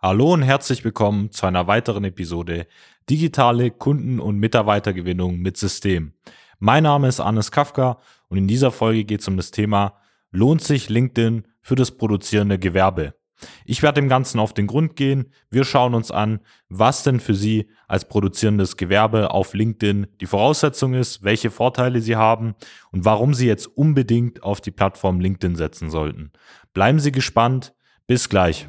Hallo und herzlich willkommen zu einer weiteren Episode Digitale Kunden- und Mitarbeitergewinnung mit System. Mein Name ist Arnes Kafka und in dieser Folge geht es um das Thema Lohnt sich LinkedIn für das produzierende Gewerbe? Ich werde dem Ganzen auf den Grund gehen. Wir schauen uns an, was denn für Sie als produzierendes Gewerbe auf LinkedIn die Voraussetzung ist, welche Vorteile Sie haben und warum Sie jetzt unbedingt auf die Plattform LinkedIn setzen sollten. Bleiben Sie gespannt. Bis gleich.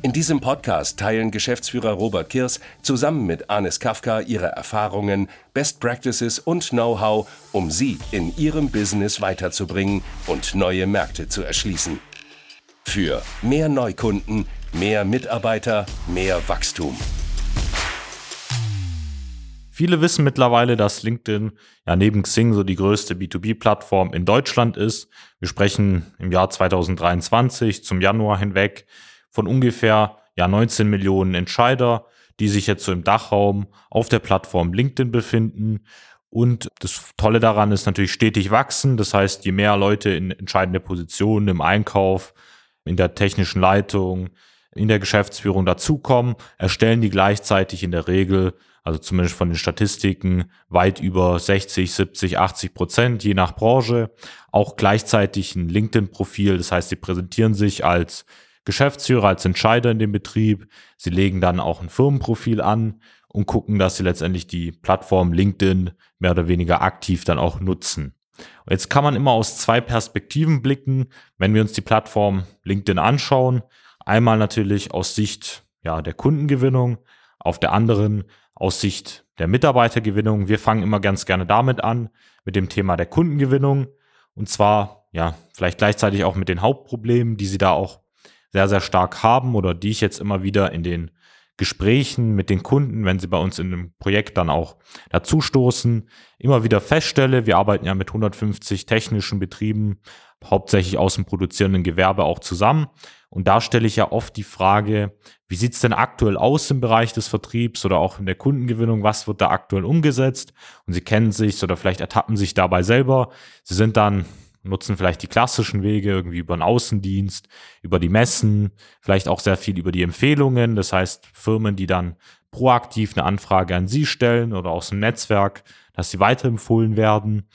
In diesem Podcast teilen Geschäftsführer Robert Kirs zusammen mit Anis Kafka ihre Erfahrungen, Best Practices und Know-how, um sie in ihrem Business weiterzubringen und neue Märkte zu erschließen. Für mehr Neukunden, mehr Mitarbeiter, mehr Wachstum. Viele wissen mittlerweile, dass LinkedIn ja neben Xing so die größte B2B-Plattform in Deutschland ist. Wir sprechen im Jahr 2023 zum Januar hinweg von ungefähr ja 19 Millionen Entscheider, die sich jetzt so im Dachraum auf der Plattform LinkedIn befinden. Und das Tolle daran ist natürlich stetig wachsen. Das heißt, je mehr Leute in entscheidende Positionen im Einkauf, in der technischen Leitung, in der Geschäftsführung dazukommen, erstellen die gleichzeitig in der Regel, also zumindest von den Statistiken, weit über 60, 70, 80 Prozent, je nach Branche, auch gleichzeitig ein LinkedIn-Profil. Das heißt, sie präsentieren sich als Geschäftsführer, als Entscheider in dem Betrieb. Sie legen dann auch ein Firmenprofil an und gucken, dass sie letztendlich die Plattform LinkedIn mehr oder weniger aktiv dann auch nutzen. Und jetzt kann man immer aus zwei Perspektiven blicken, wenn wir uns die Plattform LinkedIn anschauen. Einmal natürlich aus Sicht ja, der Kundengewinnung, auf der anderen aus Sicht der Mitarbeitergewinnung. Wir fangen immer ganz gerne damit an, mit dem Thema der Kundengewinnung. Und zwar, ja, vielleicht gleichzeitig auch mit den Hauptproblemen, die Sie da auch sehr, sehr stark haben oder die ich jetzt immer wieder in den Gesprächen mit den Kunden, wenn sie bei uns in einem Projekt dann auch dazustoßen, immer wieder feststelle, wir arbeiten ja mit 150 technischen Betrieben, hauptsächlich aus dem produzierenden Gewerbe auch zusammen. Und da stelle ich ja oft die Frage, wie sieht's denn aktuell aus im Bereich des Vertriebs oder auch in der Kundengewinnung? Was wird da aktuell umgesetzt? Und Sie kennen sich oder vielleicht ertappen sich dabei selber. Sie sind dann nutzen vielleicht die klassischen Wege irgendwie über den Außendienst, über die Messen, vielleicht auch sehr viel über die Empfehlungen. Das heißt, Firmen, die dann proaktiv eine Anfrage an Sie stellen oder aus dem Netzwerk, dass sie weiterempfohlen werden.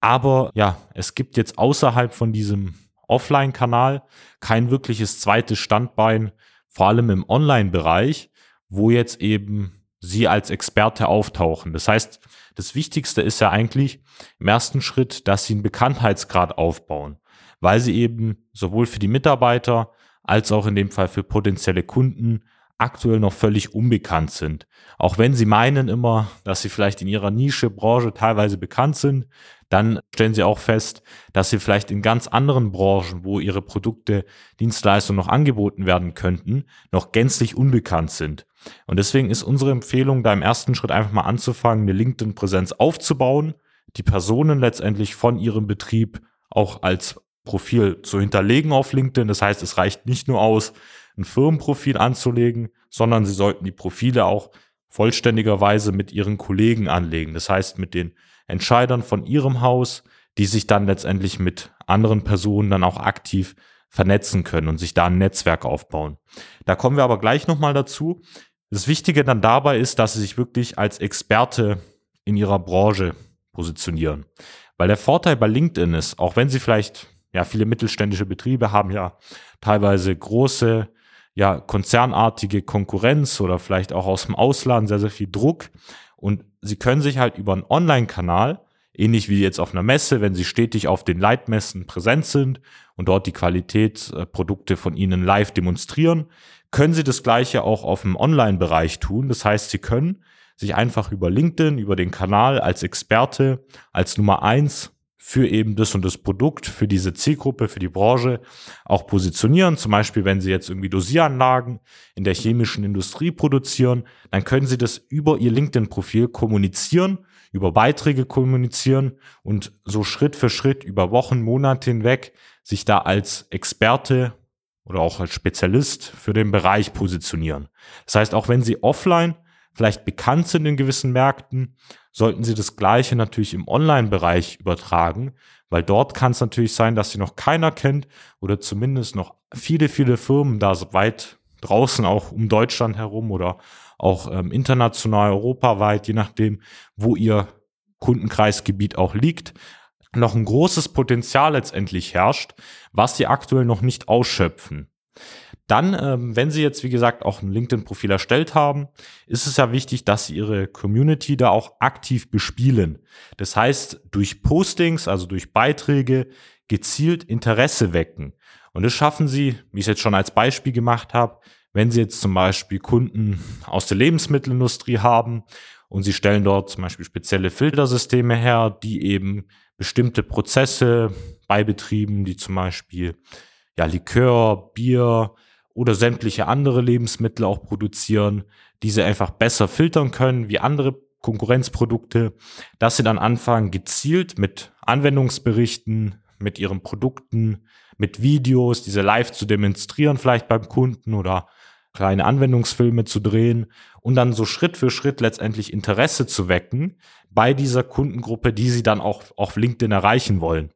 Aber ja, es gibt jetzt außerhalb von diesem Offline-Kanal kein wirkliches zweites Standbein, vor allem im Online-Bereich, wo jetzt eben Sie als Experte auftauchen. Das heißt, das Wichtigste ist ja eigentlich im ersten Schritt, dass Sie einen Bekanntheitsgrad aufbauen, weil Sie eben sowohl für die Mitarbeiter als auch in dem Fall für potenzielle Kunden aktuell noch völlig unbekannt sind. Auch wenn sie meinen immer, dass sie vielleicht in ihrer Nische, Branche teilweise bekannt sind, dann stellen sie auch fest, dass sie vielleicht in ganz anderen Branchen, wo ihre Produkte, Dienstleistungen noch angeboten werden könnten, noch gänzlich unbekannt sind. Und deswegen ist unsere Empfehlung, da im ersten Schritt einfach mal anzufangen, eine LinkedIn-Präsenz aufzubauen, die Personen letztendlich von ihrem Betrieb auch als Profil zu hinterlegen auf LinkedIn. Das heißt, es reicht nicht nur aus, ein Firmenprofil anzulegen, sondern sie sollten die Profile auch vollständigerweise mit ihren Kollegen anlegen. Das heißt, mit den Entscheidern von ihrem Haus, die sich dann letztendlich mit anderen Personen dann auch aktiv vernetzen können und sich da ein Netzwerk aufbauen. Da kommen wir aber gleich nochmal dazu. Das Wichtige dann dabei ist, dass sie sich wirklich als Experte in ihrer Branche positionieren. Weil der Vorteil bei LinkedIn ist, auch wenn sie vielleicht ja, viele mittelständische Betriebe haben ja teilweise große, ja, konzernartige Konkurrenz oder vielleicht auch aus dem Ausland sehr, sehr viel Druck. Und sie können sich halt über einen Online-Kanal, ähnlich wie jetzt auf einer Messe, wenn sie stetig auf den Leitmessen präsent sind und dort die Qualitätsprodukte von ihnen live demonstrieren, können sie das gleiche auch auf dem Online-Bereich tun. Das heißt, sie können sich einfach über LinkedIn, über den Kanal als Experte, als Nummer eins für eben das und das Produkt, für diese Zielgruppe, für die Branche auch positionieren. Zum Beispiel, wenn Sie jetzt irgendwie Dosieranlagen in der chemischen Industrie produzieren, dann können Sie das über Ihr LinkedIn-Profil kommunizieren, über Beiträge kommunizieren und so Schritt für Schritt über Wochen, Monate hinweg sich da als Experte oder auch als Spezialist für den Bereich positionieren. Das heißt, auch wenn Sie offline vielleicht bekannt sind in gewissen Märkten, sollten Sie das Gleiche natürlich im Online-Bereich übertragen, weil dort kann es natürlich sein, dass Sie noch keiner kennt oder zumindest noch viele, viele Firmen da weit draußen auch um Deutschland herum oder auch ähm, international, europaweit, je nachdem, wo Ihr Kundenkreisgebiet auch liegt, noch ein großes Potenzial letztendlich herrscht, was Sie aktuell noch nicht ausschöpfen. Dann, ähm, wenn Sie jetzt, wie gesagt, auch ein LinkedIn-Profil erstellt haben, ist es ja wichtig, dass Sie Ihre Community da auch aktiv bespielen. Das heißt, durch Postings, also durch Beiträge, gezielt Interesse wecken. Und das schaffen Sie, wie ich es jetzt schon als Beispiel gemacht habe, wenn Sie jetzt zum Beispiel Kunden aus der Lebensmittelindustrie haben und Sie stellen dort zum Beispiel spezielle Filtersysteme her, die eben bestimmte Prozesse bei Betrieben, die zum Beispiel ja, Likör, Bier, oder sämtliche andere Lebensmittel auch produzieren, diese einfach besser filtern können wie andere Konkurrenzprodukte, dass sie dann anfangen, gezielt mit Anwendungsberichten, mit ihren Produkten, mit Videos, diese live zu demonstrieren, vielleicht beim Kunden oder kleine Anwendungsfilme zu drehen und dann so Schritt für Schritt letztendlich Interesse zu wecken bei dieser Kundengruppe, die sie dann auch auf LinkedIn erreichen wollen.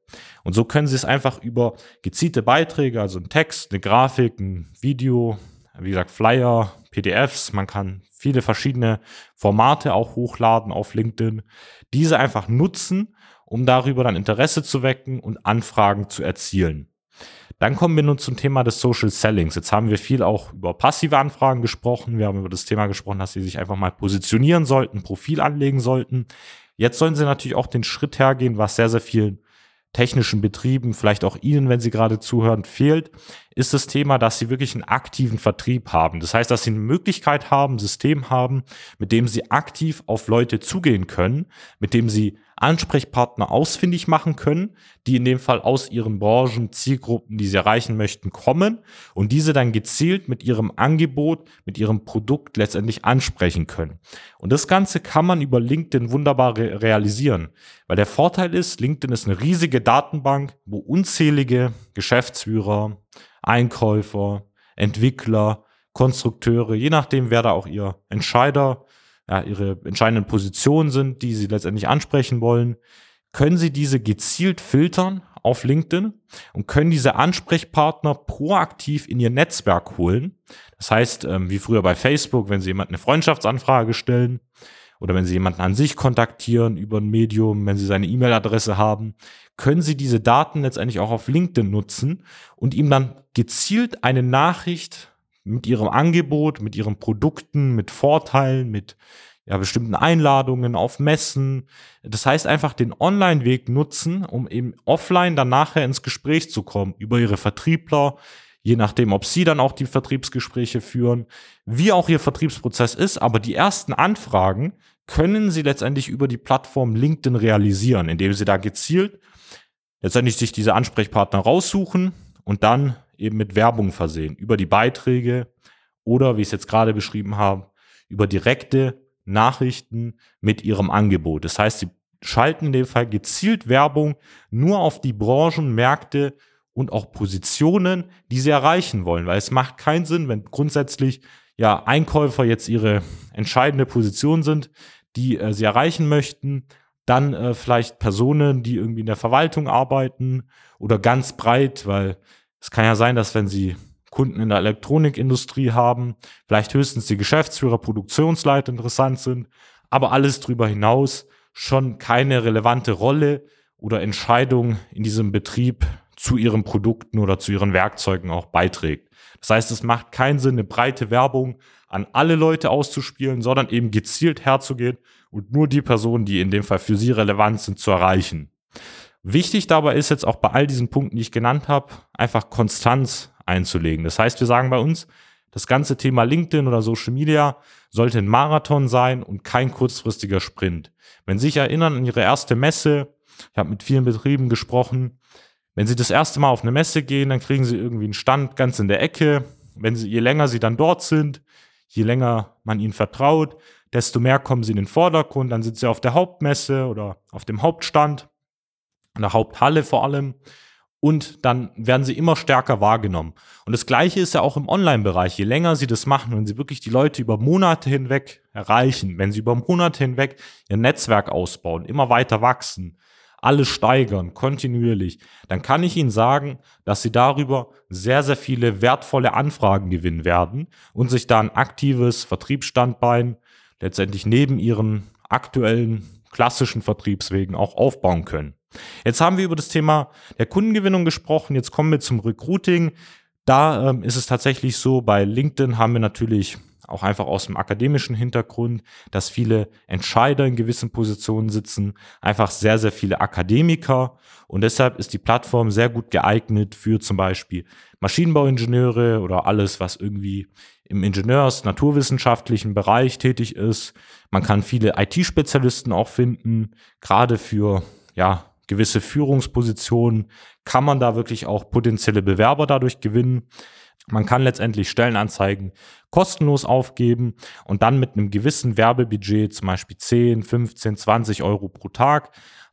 Und so können sie es einfach über gezielte Beiträge, also ein Text, eine Grafik, ein Video, wie gesagt, Flyer, PDFs, man kann viele verschiedene Formate auch hochladen auf LinkedIn, diese einfach nutzen, um darüber dann Interesse zu wecken und Anfragen zu erzielen. Dann kommen wir nun zum Thema des Social Sellings. Jetzt haben wir viel auch über passive Anfragen gesprochen. Wir haben über das Thema gesprochen, dass Sie sich einfach mal positionieren sollten, Profil anlegen sollten. Jetzt sollen Sie natürlich auch den Schritt hergehen, was sehr, sehr vielen technischen Betrieben, vielleicht auch Ihnen, wenn Sie gerade zuhören, fehlt, ist das Thema, dass Sie wirklich einen aktiven Vertrieb haben. Das heißt, dass Sie eine Möglichkeit haben, ein System haben, mit dem Sie aktiv auf Leute zugehen können, mit dem Sie Ansprechpartner ausfindig machen können, die in dem Fall aus ihren Branchen, Zielgruppen, die sie erreichen möchten, kommen und diese dann gezielt mit ihrem Angebot, mit ihrem Produkt letztendlich ansprechen können. Und das Ganze kann man über LinkedIn wunderbar re realisieren, weil der Vorteil ist, LinkedIn ist eine riesige Datenbank, wo unzählige Geschäftsführer, Einkäufer, Entwickler, Konstrukteure, je nachdem, wer da auch ihr Entscheider ja, ihre entscheidenden Positionen sind, die sie letztendlich ansprechen wollen, können sie diese gezielt filtern auf LinkedIn und können diese Ansprechpartner proaktiv in ihr Netzwerk holen. Das heißt, ähm, wie früher bei Facebook, wenn sie jemand eine Freundschaftsanfrage stellen oder wenn sie jemanden an sich kontaktieren über ein Medium, wenn sie seine E-Mail-Adresse haben, können sie diese Daten letztendlich auch auf LinkedIn nutzen und ihm dann gezielt eine Nachricht mit ihrem Angebot, mit ihren Produkten, mit Vorteilen, mit ja, bestimmten Einladungen auf Messen. Das heißt einfach den Online-Weg nutzen, um eben offline dann nachher ins Gespräch zu kommen über ihre Vertriebler, je nachdem, ob sie dann auch die Vertriebsgespräche führen, wie auch ihr Vertriebsprozess ist. Aber die ersten Anfragen können sie letztendlich über die Plattform LinkedIn realisieren, indem sie da gezielt letztendlich sich diese Ansprechpartner raussuchen und dann eben mit Werbung versehen, über die Beiträge oder, wie ich es jetzt gerade beschrieben habe, über direkte Nachrichten mit ihrem Angebot. Das heißt, sie schalten in dem Fall gezielt Werbung nur auf die Branchen, Märkte und auch Positionen, die sie erreichen wollen, weil es macht keinen Sinn, wenn grundsätzlich ja Einkäufer jetzt ihre entscheidende Position sind, die äh, sie erreichen möchten, dann äh, vielleicht Personen, die irgendwie in der Verwaltung arbeiten oder ganz breit, weil es kann ja sein, dass wenn Sie Kunden in der Elektronikindustrie haben, vielleicht höchstens die Geschäftsführer, Produktionsleiter interessant sind, aber alles darüber hinaus schon keine relevante Rolle oder Entscheidung in diesem Betrieb zu ihren Produkten oder zu ihren Werkzeugen auch beiträgt. Das heißt, es macht keinen Sinn, eine breite Werbung an alle Leute auszuspielen, sondern eben gezielt herzugehen und nur die Personen, die in dem Fall für sie relevant sind, zu erreichen. Wichtig dabei ist jetzt auch bei all diesen Punkten, die ich genannt habe, einfach Konstanz einzulegen. Das heißt, wir sagen bei uns, das ganze Thema LinkedIn oder Social Media sollte ein Marathon sein und kein kurzfristiger Sprint. Wenn Sie sich erinnern an Ihre erste Messe, ich habe mit vielen Betrieben gesprochen, wenn Sie das erste Mal auf eine Messe gehen, dann kriegen Sie irgendwie einen Stand ganz in der Ecke. Wenn Sie, je länger Sie dann dort sind, je länger man Ihnen vertraut, desto mehr kommen Sie in den Vordergrund. Dann sind Sie auf der Hauptmesse oder auf dem Hauptstand, in der Haupthalle vor allem und dann werden sie immer stärker wahrgenommen. Und das Gleiche ist ja auch im Online-Bereich. Je länger sie das machen, wenn sie wirklich die Leute über Monate hinweg erreichen, wenn sie über Monate hinweg ihr Netzwerk ausbauen, immer weiter wachsen, alles steigern, kontinuierlich, dann kann ich Ihnen sagen, dass Sie darüber sehr, sehr viele wertvolle Anfragen gewinnen werden und sich da ein aktives Vertriebsstandbein letztendlich neben Ihren aktuellen klassischen Vertriebswegen auch aufbauen können. Jetzt haben wir über das Thema der Kundengewinnung gesprochen. Jetzt kommen wir zum Recruiting. Da ähm, ist es tatsächlich so, bei LinkedIn haben wir natürlich auch einfach aus dem akademischen Hintergrund, dass viele Entscheider in gewissen Positionen sitzen, einfach sehr, sehr viele Akademiker. Und deshalb ist die Plattform sehr gut geeignet für zum Beispiel Maschinenbauingenieure oder alles, was irgendwie im Ingenieurs-, naturwissenschaftlichen Bereich tätig ist. Man kann viele IT-Spezialisten auch finden, gerade für, ja, gewisse Führungspositionen kann man da wirklich auch potenzielle Bewerber dadurch gewinnen. Man kann letztendlich Stellenanzeigen kostenlos aufgeben und dann mit einem gewissen Werbebudget, zum Beispiel 10, 15, 20 Euro pro Tag,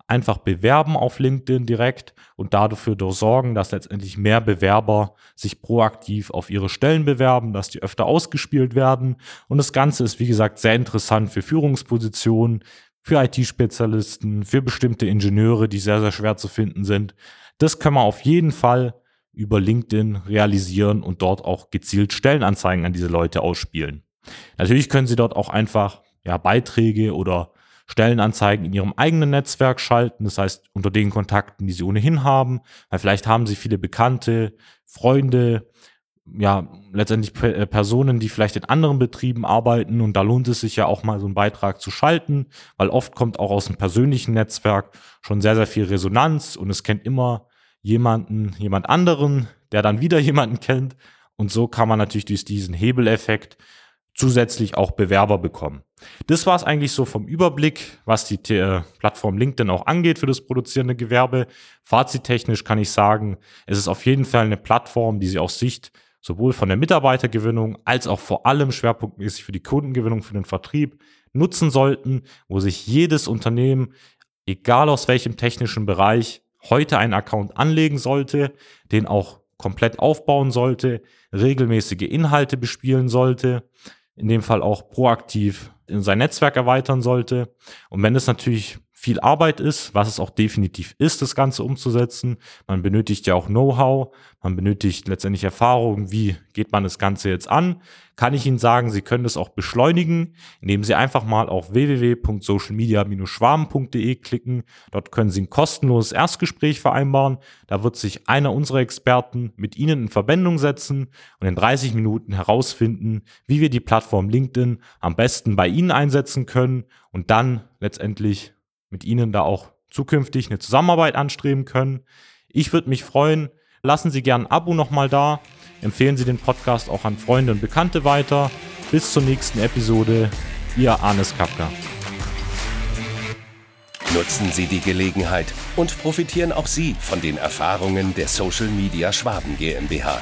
einfach bewerben auf LinkedIn direkt und dafür sorgen, dass letztendlich mehr Bewerber sich proaktiv auf ihre Stellen bewerben, dass die öfter ausgespielt werden. Und das Ganze ist, wie gesagt, sehr interessant für Führungspositionen, für IT-Spezialisten, für bestimmte Ingenieure, die sehr, sehr schwer zu finden sind. Das kann man auf jeden Fall über LinkedIn realisieren und dort auch gezielt Stellenanzeigen an diese Leute ausspielen. Natürlich können Sie dort auch einfach ja, Beiträge oder Stellenanzeigen in Ihrem eigenen Netzwerk schalten, das heißt unter den Kontakten, die Sie ohnehin haben, weil vielleicht haben Sie viele Bekannte, Freunde, ja, letztendlich äh, Personen, die vielleicht in anderen Betrieben arbeiten und da lohnt es sich ja auch mal so einen Beitrag zu schalten, weil oft kommt auch aus dem persönlichen Netzwerk schon sehr, sehr viel Resonanz und es kennt immer jemanden, jemand anderen, der dann wieder jemanden kennt und so kann man natürlich durch diesen Hebeleffekt zusätzlich auch Bewerber bekommen. Das war es eigentlich so vom Überblick, was die äh, Plattform LinkedIn auch angeht für das produzierende Gewerbe. Fazittechnisch kann ich sagen, es ist auf jeden Fall eine Plattform, die sie aus Sicht sowohl von der Mitarbeitergewinnung als auch vor allem schwerpunktmäßig für die Kundengewinnung, für den Vertrieb nutzen sollten, wo sich jedes Unternehmen, egal aus welchem technischen Bereich, heute einen Account anlegen sollte, den auch komplett aufbauen sollte, regelmäßige Inhalte bespielen sollte, in dem Fall auch proaktiv in sein Netzwerk erweitern sollte. Und wenn es natürlich viel Arbeit ist, was es auch definitiv ist, das Ganze umzusetzen. Man benötigt ja auch Know-how, man benötigt letztendlich Erfahrung, wie geht man das Ganze jetzt an. Kann ich Ihnen sagen, Sie können das auch beschleunigen, indem Sie einfach mal auf www.socialmedia-schwaben.de klicken. Dort können Sie ein kostenloses Erstgespräch vereinbaren. Da wird sich einer unserer Experten mit Ihnen in Verbindung setzen und in 30 Minuten herausfinden, wie wir die Plattform LinkedIn am besten bei Ihnen einsetzen können und dann letztendlich mit Ihnen da auch zukünftig eine Zusammenarbeit anstreben können. Ich würde mich freuen. Lassen Sie gerne ein Abo nochmal da. Empfehlen Sie den Podcast auch an Freunde und Bekannte weiter. Bis zur nächsten Episode. Ihr Arnes Kapka. Nutzen Sie die Gelegenheit und profitieren auch Sie von den Erfahrungen der Social Media Schwaben GmbH.